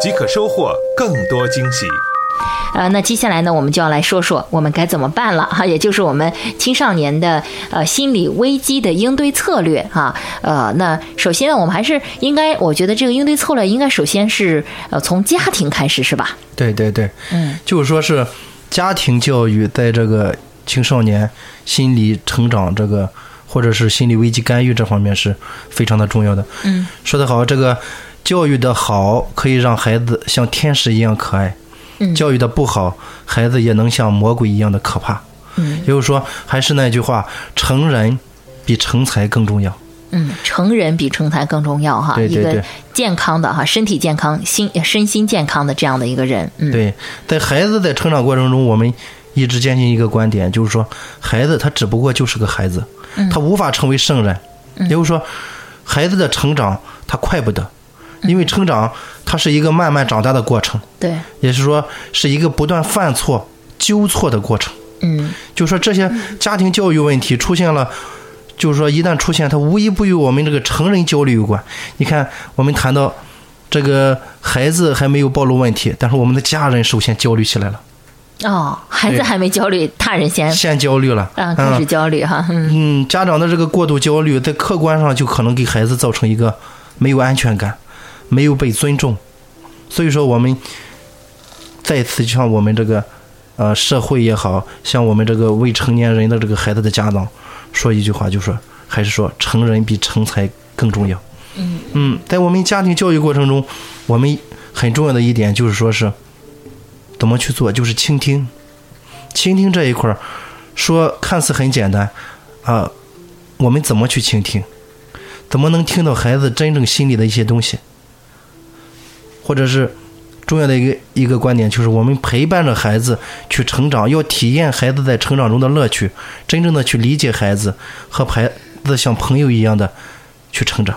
即可收获更多惊喜。呃，那接下来呢，我们就要来说说我们该怎么办了哈，也就是我们青少年的呃心理危机的应对策略哈。呃，那首先呢，我们还是应该，我觉得这个应对策略应该首先是呃从家庭开始，是吧？对对对，嗯，就是说是家庭教育在这个青少年心理成长这个或者是心理危机干预这方面是非常的重要的。嗯，说得好，这个教育的好可以让孩子像天使一样可爱。嗯教育的不好，孩子也能像魔鬼一样的可怕。嗯也就是说，还是那句话，成人比成才更重要。嗯，成人比成才更重要哈，对对对健康的哈，身体健康、心身心健康的这样的一个人，嗯，对，在孩子在成长过程中，我们一直坚信一个观点，就是说，孩子他只不过就是个孩子，他无法成为圣人。也就是说，孩子的成长他快不得，因为成长它是一个慢慢长大的过程，对，也是说是一个不断犯错、纠错的过程。嗯就说这些家庭教育问题出现了，就是说一旦出现，它无一不与我们这个成人焦虑有关。你看，我们谈到这个孩子还没有暴露问题，但是我们的家人首先焦虑起来了，哦，孩子还没焦虑，大人先先焦虑了。啊开始焦虑哈，嗯嗯，家长的这个过度焦虑，在客观上就可能给孩子造成一个没有安全感，没有被尊重。所以说，我们再次向我们这个呃社会也好，像我们这个未成年人的这个孩子的家长说一句话，就说还是说成人比成才更重要。嗯嗯，在我们家庭教育过程中，我们很重要的一点就是说是怎么去做，就是倾听。倾听这一块儿，说看似很简单啊，我们怎么去倾听？怎么能听到孩子真正心里的一些东西？或者是重要的一个一个观点，就是我们陪伴着孩子去成长，要体验孩子在成长中的乐趣，真正的去理解孩子，和孩子像朋友一样的去成长。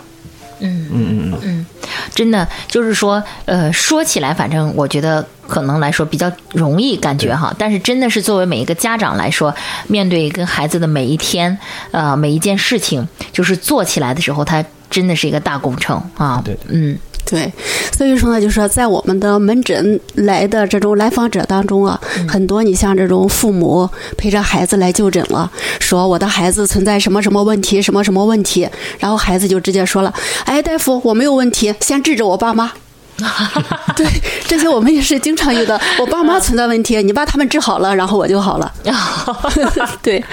嗯嗯嗯嗯，真的就是说，呃，说起来，反正我觉得可能来说比较容易，感觉哈。但是真的是作为每一个家长来说，面对跟孩子的每一天，呃，每一件事情，就是做起来的时候，它真的是一个大工程啊。对对嗯对，所以说呢，就是说在我们的门诊来的这种来访者当中啊，很多你像这种父母陪着孩子来就诊了，说我的孩子存在什么什么问题，什么什么问题，然后孩子就直接说了，哎，大夫，我没有问题，先治治我爸妈。对，这些我们也是经常遇到。我爸妈存在问题，你把他们治好了，然后我就好了。对，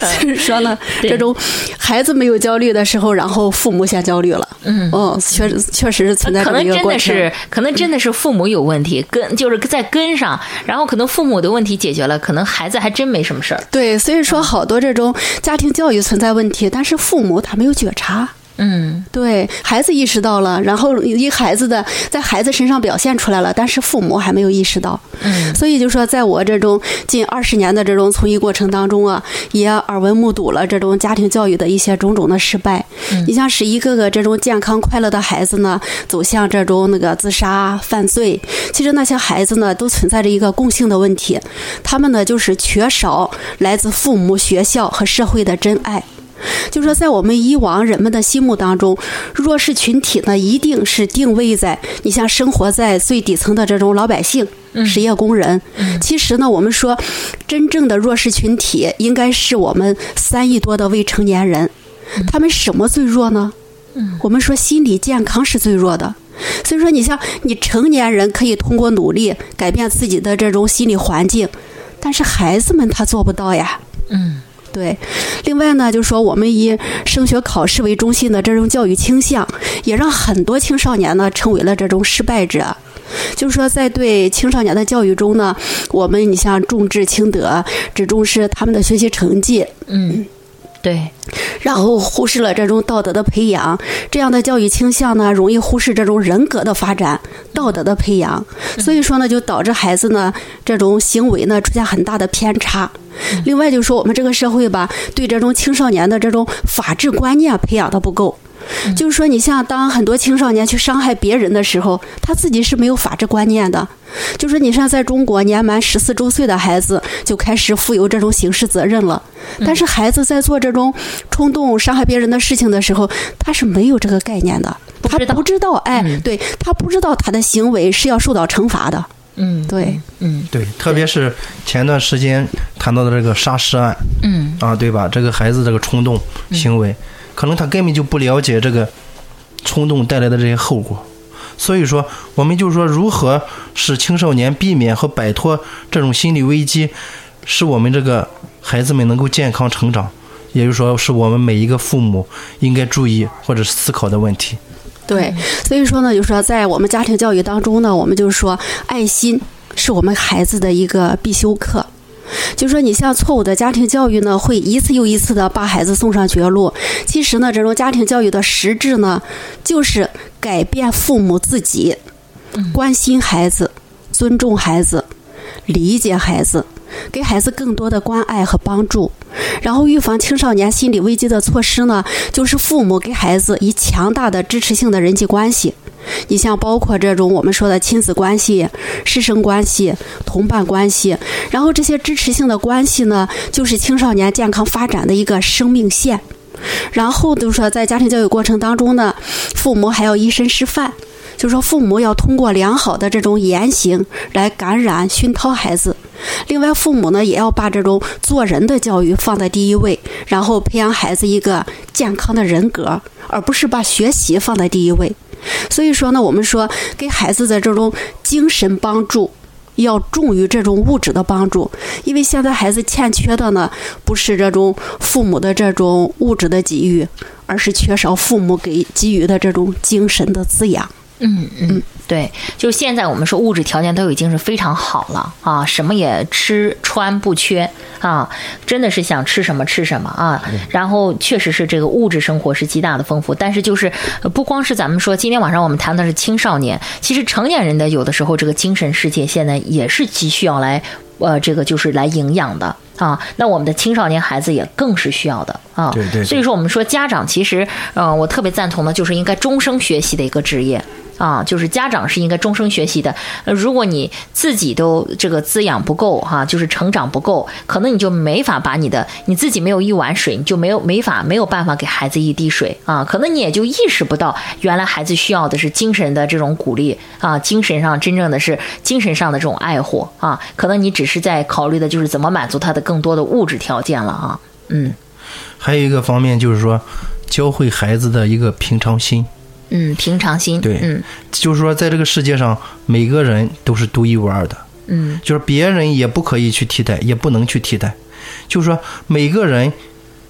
所以说呢，这种孩子没有焦虑的时候，然后父母先焦虑了。嗯。哦，确实确实是存在一个过程。真的是，可能真的是父母有问题，根就是在根上，然后可能父母的问题解决了，可能孩子还真没什么事儿。对，所以说好多这种家庭教育存在问题，但是父母他没有觉察。嗯对孩子意识到了，然后一孩子的在孩子身上表现出来了，但是父母还没有意识到。嗯所以就说，在我这种近二十年的这种从医过程当中啊，也耳闻目睹了这种家庭教育的一些种种的失败。你像是一个个这种健康快乐的孩子呢，走向这种那个自杀犯罪，其实那些孩子呢，都存在着一个共性的问题，他们呢就是缺少来自父母、学校和社会的真爱。就说在我们以往人们的心目当中，弱势群体呢，一定是定位在你像生活在最底层的这种老百姓、实业工人。其实呢，我们说真正的弱势群体应该是我们三亿多的未成年人，他们什么最弱呢？我们说心理健康是最弱的。所以说，你像你成年人可以通过努力改变自己的这种心理环境，但是孩子们他做不到呀。嗯对，另外呢，就是说我们以升学考试为中心的这种教育倾向，也让很多青少年呢成为了这种失败者。就是说，在对青少年的教育中呢，我们你像重智轻德，只重视他们的学习成绩，嗯对，然后忽视了这种道德的培养，这样的教育倾向呢，容易忽视这种人格的发展、道德的培养，所以说呢，就导致孩子呢这种行为呢出现很大的偏差。另外就是说，我们这个社会吧，对这种青少年的这种法治观念培养的不够。就是说，你像当很多青少年去伤害别人的时候，他自己是没有法治观念的。就是你像在中国，年满十四周岁的孩子就开始负有这种刑事责任了。但是孩子在做这种冲动伤害别人的事情的时候，他是没有这个概念的，他不知道，哎，对他不知道他的行为是要受到惩罚的。嗯，对，嗯，对，特别是前段时间谈到的这个杀尸案，嗯，啊，对吧？这个孩子这个冲动行为，可能他根本就不了解这个冲动带来的这些后果。所以说，我们就是说，如何使青少年避免和摆脱这种心理危机，使我们这个孩子们能够健康成长，也就是说，是我们每一个父母应该注意或者思考的问题。对，所以说呢，就是说，在我们家庭教育当中呢，我们就是说，爱心是我们孩子的一个必修课。就说你像错误的家庭教育呢，会一次又一次的把孩子送上绝路。其实呢，这种家庭教育的实质呢，就是改变父母自己，关心孩子，尊重孩子，理解孩子，给孩子更多的关爱和帮助。然后预防青少年心理危机的措施呢，就是父母给孩子以强大的支持性的人际关系。你像包括这种我们说的亲子关系、师生关系、同伴关系，然后这些支持性的关系呢，就是青少年健康发展的一个生命线。然后就是说，在家庭教育过程当中呢，父母还要以身示范，就是说父母要通过良好的这种言行来感染、熏陶孩子。另外，父母呢也要把这种做人的教育放在第一位，然后培养孩子一个健康的人格，而不是把学习放在第一位。所以说呢，我们说给孩子的这种精神帮助要重于这种物质的帮助，因为现在孩子欠缺的呢，不是这种父母的这种物质的给予，而是缺少父母给给予的这种精神的滋养。嗯嗯，对，就现在我们说物质条件都已经是非常好了啊，什么也吃穿不缺啊，真的是想吃什么吃什么啊。然后确实是这个物质生活是极大的丰富，但是就是呃不光是咱们说今天晚上我们谈的是青少年，其实成年人的有的时候这个精神世界现在也是急需要来呃这个就是来营养的。啊，那我们的青少年孩子也更是需要的啊。对对对所以说，我们说家长其实，呃，我特别赞同的就是应该终生学习的一个职业。啊，就是家长是应该终生学习的。呃，如果你自己都这个滋养不够哈、就是成长不够，可能你就没法把你的你自己没有一碗水，你就没有没法没有办法给孩子一滴水啊。可能你也就意识不到，原来孩子需要的是精神的这种鼓励啊，精神上真正的是精神上的这种爱护啊。可能你只是在考虑的就是怎么满足他的更多的物质条件了啊。嗯还有一个方面就是说，教会孩子的一个平常心。嗯，平常心。对嗯就是说，在这个世界上，每个人都是独一无二的，嗯就是别人也不可以去替代，也不能去替代。就是说，每个人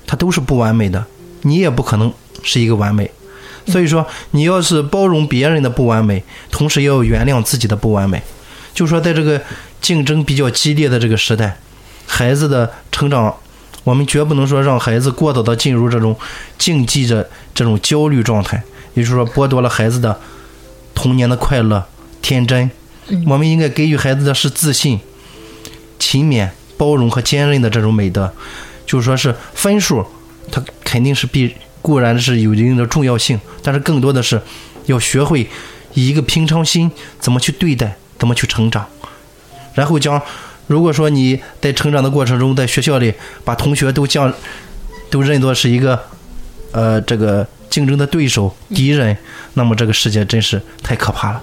他都是不完美的，你也不可能是一个完美。所以说，你要是包容别人的不完美，同时也要原谅自己的不完美。就是说，在这个竞争比较激烈的这个时代，孩子的成长，我们绝不能说让孩子过早的进入这种竞技的这种焦虑状态，也就是说，剥夺了孩子的童年的快乐、天真。我们应该给予孩子的是自信、勤勉、包容和坚韧的这种美德。就是说是分数，它肯定是必固然是有一定的重要性，但是更多的是要学会以一个平常心怎么去对待，怎么去成长，然后将如果说你在成长的过程中，在学校里把同学都将都认作是一个呃这个竞争的对手、敌人，那么这个世界真是太可怕了。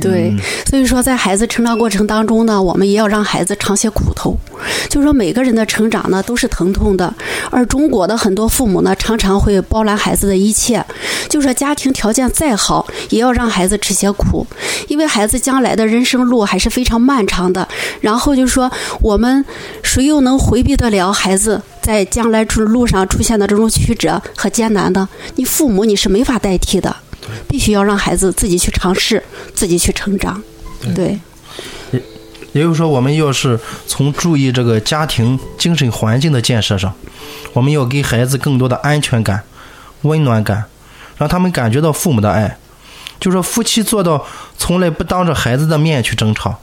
对，所以说在孩子成长过程当中呢，我们也要让孩子尝些苦头。就是说每个人的成长呢都是疼痛的，而中国的很多父母呢常常会包揽孩子的一切，就说家庭条件再好，也要让孩子吃些苦，因为孩子将来的人生路还是非常漫长的。然后就说我们谁又能回避得了孩子在将来出路上出现的这种曲折和艰难呢？你父母你是没法代替的。必须要让孩子自己去尝试，自己去成长。对，也就是说，我们要是从注意这个家庭精神环境的建设上，我们要给孩子更多的安全感、温暖感，让他们感觉到父母的爱。就说夫妻做到从来不当着孩子的面去争吵，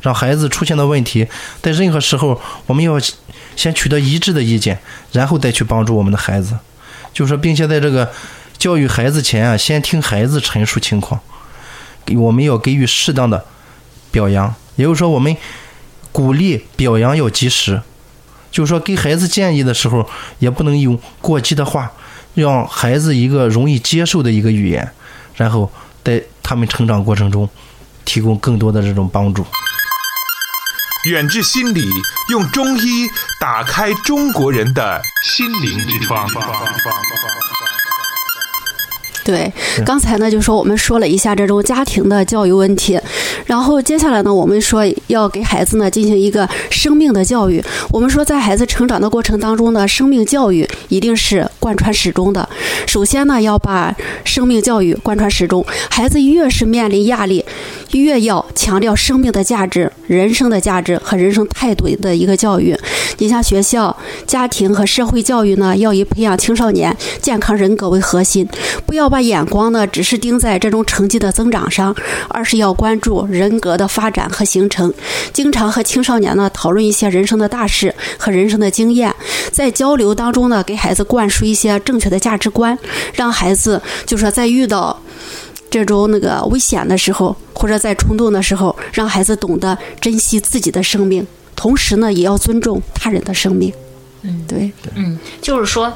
让孩子出现的问题，在任何时候我们要先取得一致的意见，然后再去帮助我们的孩子。就说，并且在这个教育孩子前啊，先听孩子陈述情况，我们要给予适当的表扬。也就是说，我们鼓励表扬要及时，就是说给孩子建议的时候，也不能用过激的话，让孩子一个容易接受的一个语言，然后在他们成长过程中提供更多的这种帮助。远志心理用中医打开中国人的心灵之窗。对，刚才呢就说我们说了一下这种家庭的教育问题，然后接下来呢我们说要给孩子呢进行一个生命的教育。我们说在孩子成长的过程当中呢，生命教育一定是贯穿始终的。首先呢要把生命教育贯穿始终，孩子越是面临压力，越要强调生命的价值、人生的价值和人生态度的一个教育。你像学校、家庭和社会教育呢，要以培养青少年健康人格为核心，不要把眼光呢只是盯在这种成绩的增长上，而是要关注人格的发展和形成。经常和青少年呢讨论一些人生的大事和人生的经验，在交流当中呢，给孩子灌输一些正确的价值观，让孩子就说在遇到这种那个危险的时候，或者在冲动的时候，让孩子懂得珍惜自己的生命，同时呢，也要尊重他人的生命。嗯，对，嗯，就是说。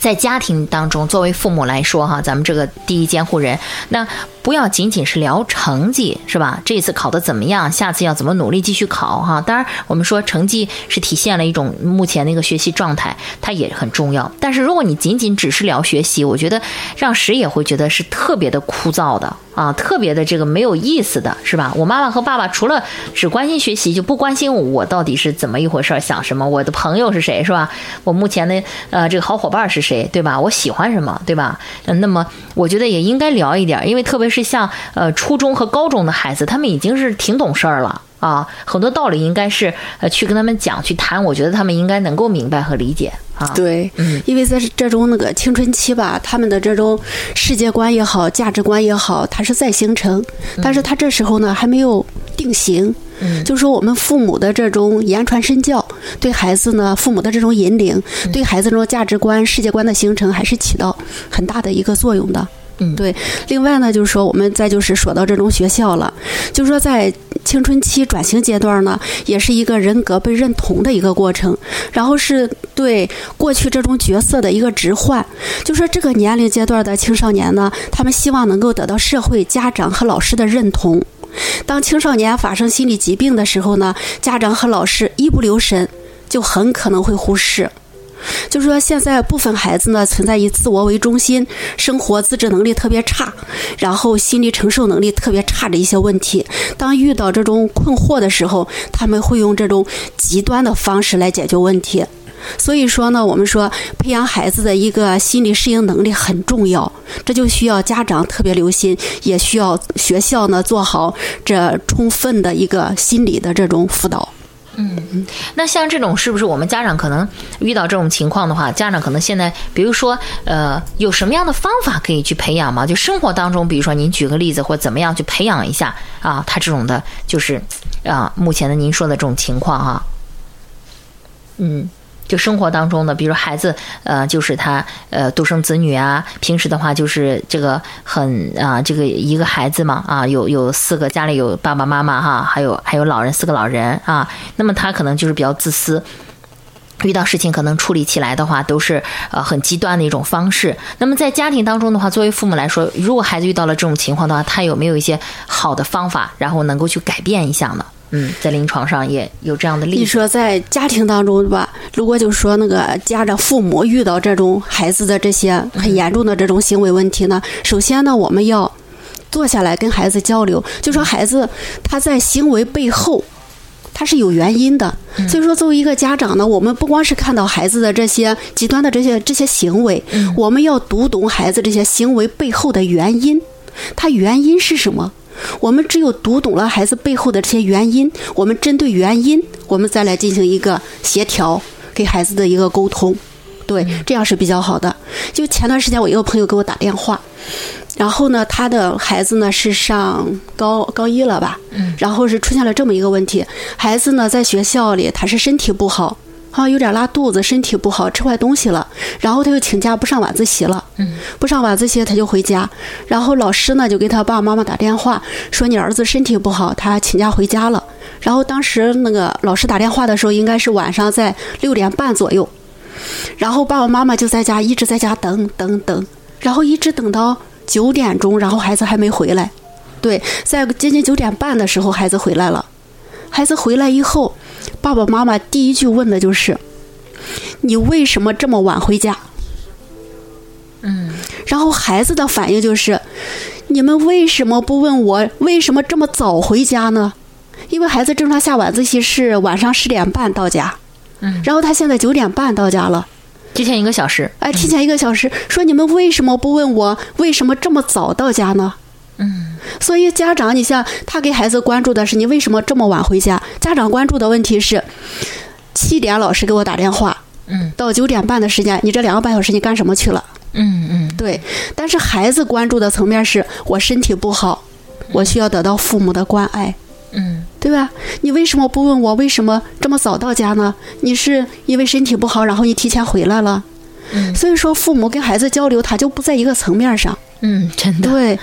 在家庭当中，作为父母来说，哈，咱们这个第一监护人，那不要仅仅是聊成绩，是吧？这次考的怎么样？下次要怎么努力继续考？哈，当然，我们说成绩是体现了一种目前的一个学习状态，它也很重要。但是，如果你仅仅只是聊学习，我觉得让谁也会觉得是特别的枯燥的啊，特别的这个没有意思的是吧？我妈妈和爸爸除了只关心学习，就不关心我到底是怎么一回事，想什么，我的朋友是谁，是吧？我目前的呃这个好伙伴是谁，对吧？我喜欢什么，对吧？嗯，那么我觉得也应该聊一点，因为特别是像呃初中和高中的孩子，他们已经是挺懂事儿了啊，很多道理应该是呃去跟他们讲去谈，我觉得他们应该能够明白和理解啊。对，嗯因为在这种那个青春期吧，他们的这种世界观也好，价值观也好，它是在形成，但是他这时候呢还没有定型。嗯就说我们父母的这种言传身教，对孩子呢，父母的这种引领，对孩子这种价值观、世界观的形成，还是起到很大的一个作用的。嗯对。另外呢，就是说我们再就是说到这种学校了，就是说在青春期转型阶段呢，也是一个人格被认同的一个过程，然后是对过去这种角色的一个置换。就说这个年龄阶段的青少年呢，他们希望能够得到社会、家长和老师的认同。当青少年发生心理疾病的时候呢，家长和老师一不留神，就很可能会忽视。就是说，现在部分孩子呢存在以自我为中心，生活自制能力特别差，然后心理承受能力特别差的一些问题。当遇到这种困惑的时候，他们会用这种极端的方式来解决问题。所以说呢，我们说培养孩子的一个心理适应能力很重要，这就需要家长特别留心，也需要学校呢做好这充分的一个心理的这种辅导。嗯那像这种是不是我们家长可能遇到这种情况的话，家长可能现在比如说呃有什么样的方法可以去培养吗？就生活当中，比如说您举个例子或怎么样去培养一下啊，他这种的就是啊目前的您说的这种情况啊、嗯。就生活当中的，比如孩子，呃，就是他，呃，独生子女啊，平时的话就是这个很啊、这个一个孩子嘛，啊，有有四个，家里有爸爸妈妈哈，还有还有老人四个老人啊，那么他可能就是比较自私。遇到事情可能处理起来的话，都是呃很极端的一种方式。那么在家庭当中的话，作为父母来说，如果孩子遇到了这种情况的话，他有没有一些好的方法，然后能够去改变一下呢？嗯，在临床上也有这样的例子。你说在家庭当中吧，如果就说那个家长父母遇到这种孩子的这些很严重的这种行为问题呢，首先呢，我们要坐下来跟孩子交流，就说孩子他在行为背后。他是有原因的，所以说作为一个家长呢，我们不光是看到孩子的这些极端的这些这些行为，我们要读懂孩子这些行为背后的原因，他原因是什么？我们只有读懂了孩子背后的这些原因，我们针对原因，我们再来进行一个协调，给孩子的一个沟通，对，这样是比较好的。就前段时间，我一个朋友给我打电话，然后呢，他的孩子呢是上高高一了吧，然后是出现了这么一个问题，孩子呢在学校里他是身体不好。啊，有点拉肚子，身体不好，吃坏东西了，然后他就请假不上晚自习了。嗯，不上晚自习他就回家，然后老师呢就给他爸爸妈妈打电话说你儿子身体不好，他请假回家了。然后当时那个老师打电话的时候应该是晚上在六点半左右，然后爸爸妈妈就在家一直在家等等等，然后一直等到九点钟，然后孩子还没回来。对，在接近九点半的时候孩子回来了，孩子回来以后。爸爸妈妈第一句问的就是：“你为什么这么晚回家？”嗯，然后孩子的反应就是：“你们为什么不问我为什么这么早回家呢？因为孩子正常下晚自习是晚上十点半到家，嗯，然后他现在九点半到家了，提前一个小时。哎，提前一个小时，说你们为什么不问我为什么这么早到家呢？”嗯，所以家长，你像他给孩子关注的是你为什么这么晚回家？家长关注的问题是七点老师给我打电话，嗯，到九点半的时间，你这两个半小时你干什么去了？嗯嗯，对。但是孩子关注的层面是我身体不好，我需要得到父母的关爱，嗯，对吧？你为什么不问我为什么这么早到家呢？你是因为身体不好，然后你提前回来了？嗯，所以说父母跟孩子交流，他就不在一个层面上。嗯，真的，对，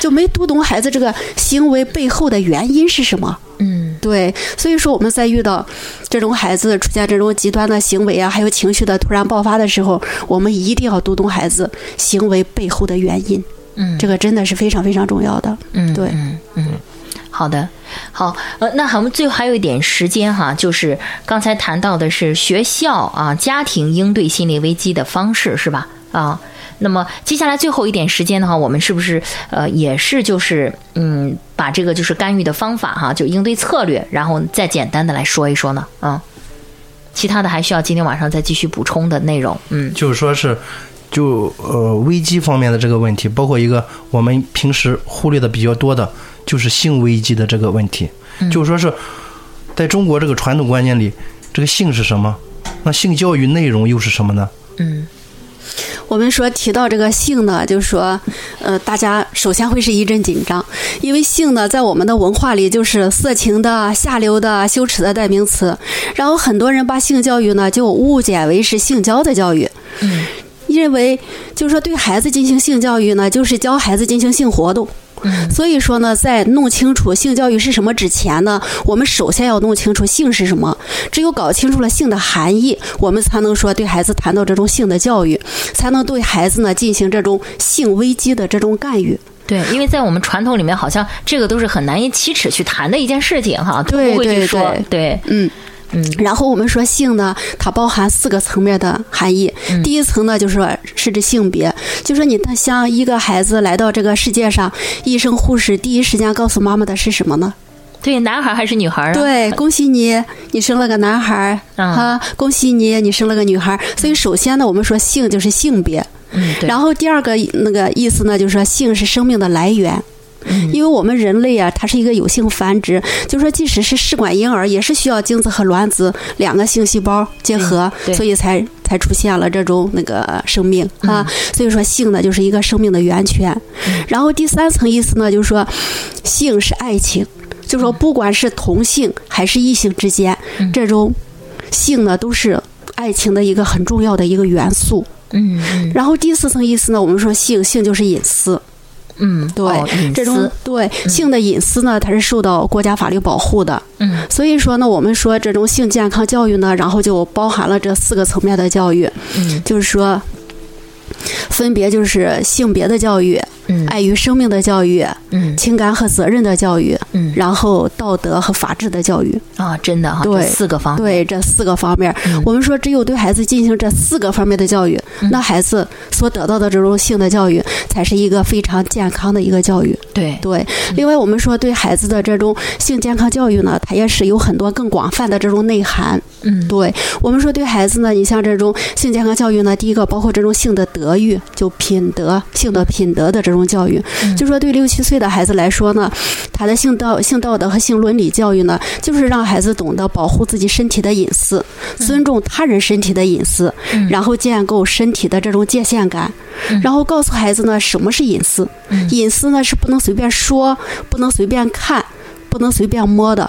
就没读懂孩子这个行为背后的原因是什么。嗯，对，所以说我们在遇到这种孩子出现这种极端的行为啊，还有情绪的突然爆发的时候，我们一定要读懂孩子行为背后的原因。嗯，这个真的是非常非常重要的。嗯，对嗯嗯，好的，好，呃，那我们最后还有一点时间哈，就是刚才谈到的是学校啊，家庭应对心理危机的方式是吧？啊。那么接下来最后一点时间的话，我们是不是呃也是就是嗯把这个就是干预的方法哈，就应对策略，然后再简单的来说一说呢？啊，其他的还需要今天晚上再继续补充的内容。嗯，就是说是就呃危机方面的这个问题，包括一个我们平时忽略的比较多的，就是性危机的这个问题。嗯就是说是在中国这个传统观念里，这个性是什么？那性教育内容又是什么呢？嗯。我们说提到这个性呢，就是说，呃，大家首先会是一阵紧张，因为性呢，在我们的文化里就是色情的、下流的、羞耻的代名词。然后很多人把性教育呢，就误解为是性交的教育，嗯，认为就是说对孩子进行性教育呢，就是教孩子进行性活动。所以说呢，在弄清楚性教育是什么之前呢，我们首先要弄清楚性是什么。只有搞清楚了性的含义，我们才能说对孩子谈到这种性的教育，才能对孩子呢进行这种性危机的这种干预。对，因为在我们传统里面，好像这个都是很难以启齿去谈的一件事情哈，都不会去说。对，嗯。嗯，然后我们说性呢，它包含四个层面的含义。第一层呢，就是说是指性别，就说你像一个孩子来到这个世界上，医生护士第一时间告诉妈妈的是什么呢？对，男孩还是女孩啊？对，恭喜你，你生了个男孩啊！恭喜你，你生了个女孩。所以首先呢，我们说性就是性别。嗯，然后第二个那个意思呢，就是说性是生命的来源。因为我们人类啊，它是一个有性繁殖，就说即使是试管婴儿，也是需要精子和卵子两个性细胞结合，所以才才出现了这种那个生命啊。所以说性呢，就是一个生命的源泉。然后第三层意思呢，就是说性是爱情，就是说不管是同性还是异性之间，这种性呢，都是爱情的一个很重要的一个元素。嗯。然后第四层意思呢，我们说性性就是隐私。嗯，对，这种对性的隐私呢，它是受到国家法律保护的。嗯，所以说呢，我们说这种性健康教育呢，然后就包含了这四个层面的教育。嗯，就是说，分别就是性别的教育，嗯，爱与生命的教育，嗯，情感和责任的教育，嗯。然后道德和法治的教育。啊，真的哈，这对四个方面，对这四个方面，嗯。我们说只有对孩子进行这四个方面的教育，嗯。那孩子所得到的这种性的教育，才是一个非常健康的一个教育。对。对，另外我们说对孩子的这种性健康教育呢，它也是有很多更广泛的这种内涵。嗯。对我们说对孩子呢，你像这种性健康教育呢，第一个包括这种性的德育，就品德、性的品德的这种教育。嗯。就说对六七岁的孩子来说呢，他的性道、性道德和性伦理教育呢，就是让孩子懂得保护自己身体的隐私，尊重他人身体的隐私，嗯然后建构身体的这种界限感，嗯然后告诉孩子呢什么是隐私。嗯隐私呢是不能随便说，不能随便看，不能随便摸的。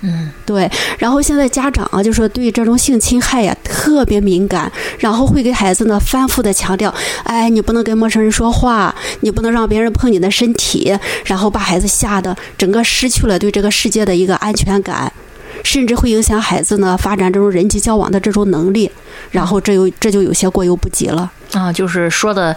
嗯。对，然后现在家长啊，就说对这种性侵害呀特别敏感，然后会给孩子呢反复的强调，哎，你不能跟陌生人说话，你不能让别人碰你的身体，然后把孩子吓得整个失去了对这个世界的一个安全感，甚至会影响孩子呢发展这种人际交往的这种能力，然后这有这就有些过犹不及了。啊，就是说的，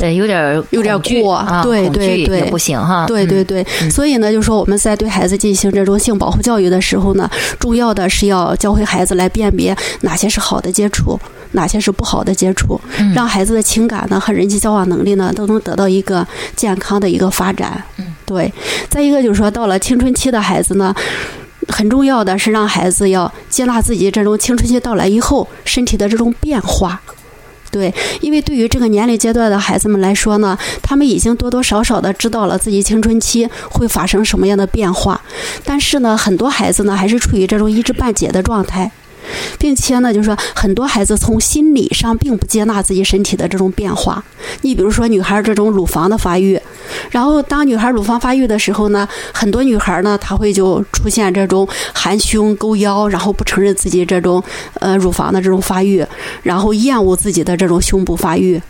呃，有点儿有点儿过啊，对对对不行哈，嗯对对对，嗯所以呢，就说我们在对孩子进行这种性保护教育的时候呢，重要的是要教会孩子来辨别哪些是好的接触，哪些是不好的接触，嗯让孩子的情感呢和人际交往能力呢都能得到一个健康的一个发展。嗯，对。再一个就是说，到了青春期的孩子呢。很重要的是让孩子要接纳自己这种青春期到来以后身体的这种变化，对，因为对于这个年龄阶段的孩子们来说呢，他们已经多多少少的知道了自己青春期会发生什么样的变化，但是呢，很多孩子呢还是处于这种一知半解的状态。并且呢，就是说很多孩子从心理上并不接纳自己身体的这种变化。你比如说女孩这种乳房的发育，然后当女孩乳房发育的时候呢，很多女孩呢她会就出现这种含胸勾腰，然后不承认自己这种呃乳房的这种发育，然后厌恶自己的这种胸部发育。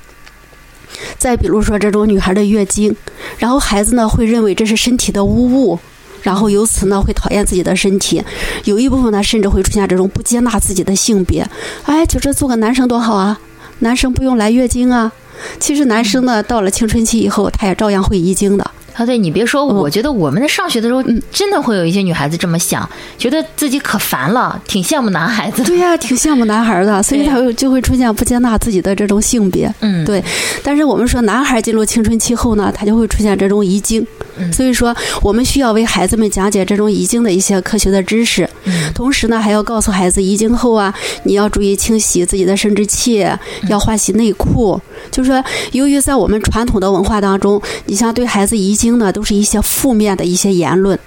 再比如说这种女孩的月经，然后孩子呢会认为这是身体的污物，然后由此呢会讨厌自己的身体，有一部分呢甚至会出现这种不接纳自己的性别，哎，就这做个男生多好啊，男生不用来月经啊。其实男生呢到了青春期以后，他也照样会遗精的。啊，对你别说，嗯我觉得我们在上学的时候嗯，真的会有一些女孩子这么想，觉得自己可烦了，挺羡慕男孩子的。对呀、挺羡慕男孩的，所以他会就会出现不接纳自己的这种性别。嗯，对但是我们说，男孩进入青春期后呢，他就会出现这种遗精，嗯所以说我们需要为孩子们讲解这种遗精的一些科学的知识，嗯同时呢，还要告诉孩子遗精后啊，你要注意清洗自己的生殖器，嗯要换洗内裤。就是说，由于在我们传统的文化当中，你像对孩子遗精经呢，都是一些负面的一些言论，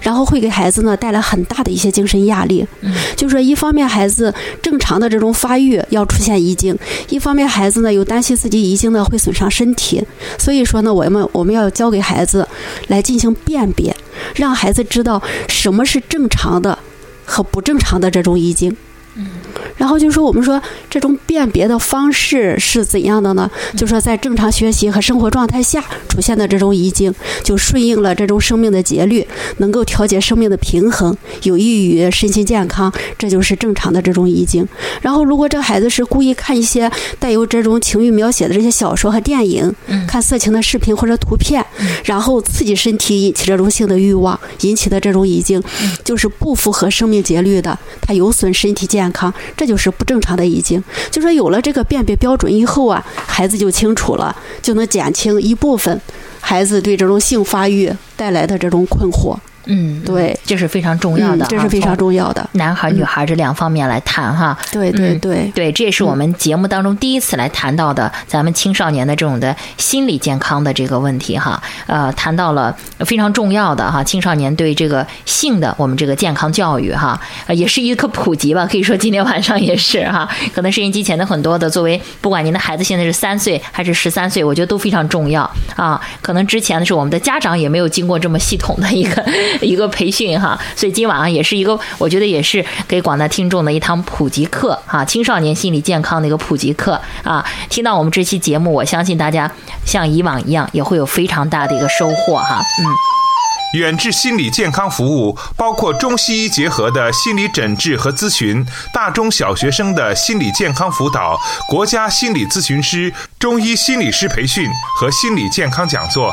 然后会给孩子呢带来很大的一些精神压力。就是说，一方面孩子正常的这种发育要出现遗精，一方面孩子呢又担心自己遗精呢会损伤身体，所以说呢，我们我们要教给孩子来进行辨别，让孩子知道什么是正常的和不正常的这种遗精。然后就说我们说这种辨别的方式是怎样的呢？就说在正常学习和生活状态下出现的这种遗精，就顺应了这种生命的节律，能够调节生命的平衡，有益于身心健康，这就是正常的这种遗精。然后如果这孩子是故意看一些带有这种情欲描写的这些小说和电影，嗯。看色情的视频或者图片，然后刺激身体引起这种性的欲望，引起的这种遗精，就是不符合生命节律的，它有损身体健康，这就是不正常的遗精。就说有了这个辨别标准以后啊，孩子就清楚了，就能减轻一部分孩子对这种性发育带来的这种困惑。嗯，对，这是非常重要的嗯，这是非常重要的。男孩、女孩这两方面来谈哈。对对嗯对，对，这也是我们节目当中第一次来谈到的咱们青少年的这种的心理健康的这个问题哈。呃，谈到了非常重要的哈，青少年对这个性的我们这个健康教育哈，呃，也是一个普及吧。可以说今天晚上也是哈，可能收音机前的很多的，作为不管您的孩子现在是三岁还是十三岁，我觉得都非常重要啊。可能之前的时候我们的家长也没有经过这么系统的一个 一个培训哈，所以今晚上也是一个，我觉得也是给广大听众的一堂普及课哈，青少年心理健康的一个普及课啊。听到我们这期节目，我相信大家像以往一样，也会有非常大的一个收获哈。嗯，远志心理健康服务包括中西医结合的心理诊治和咨询，大中小学生的心理健康辅导，国家心理咨询师、中医心理师培训和心理健康讲座。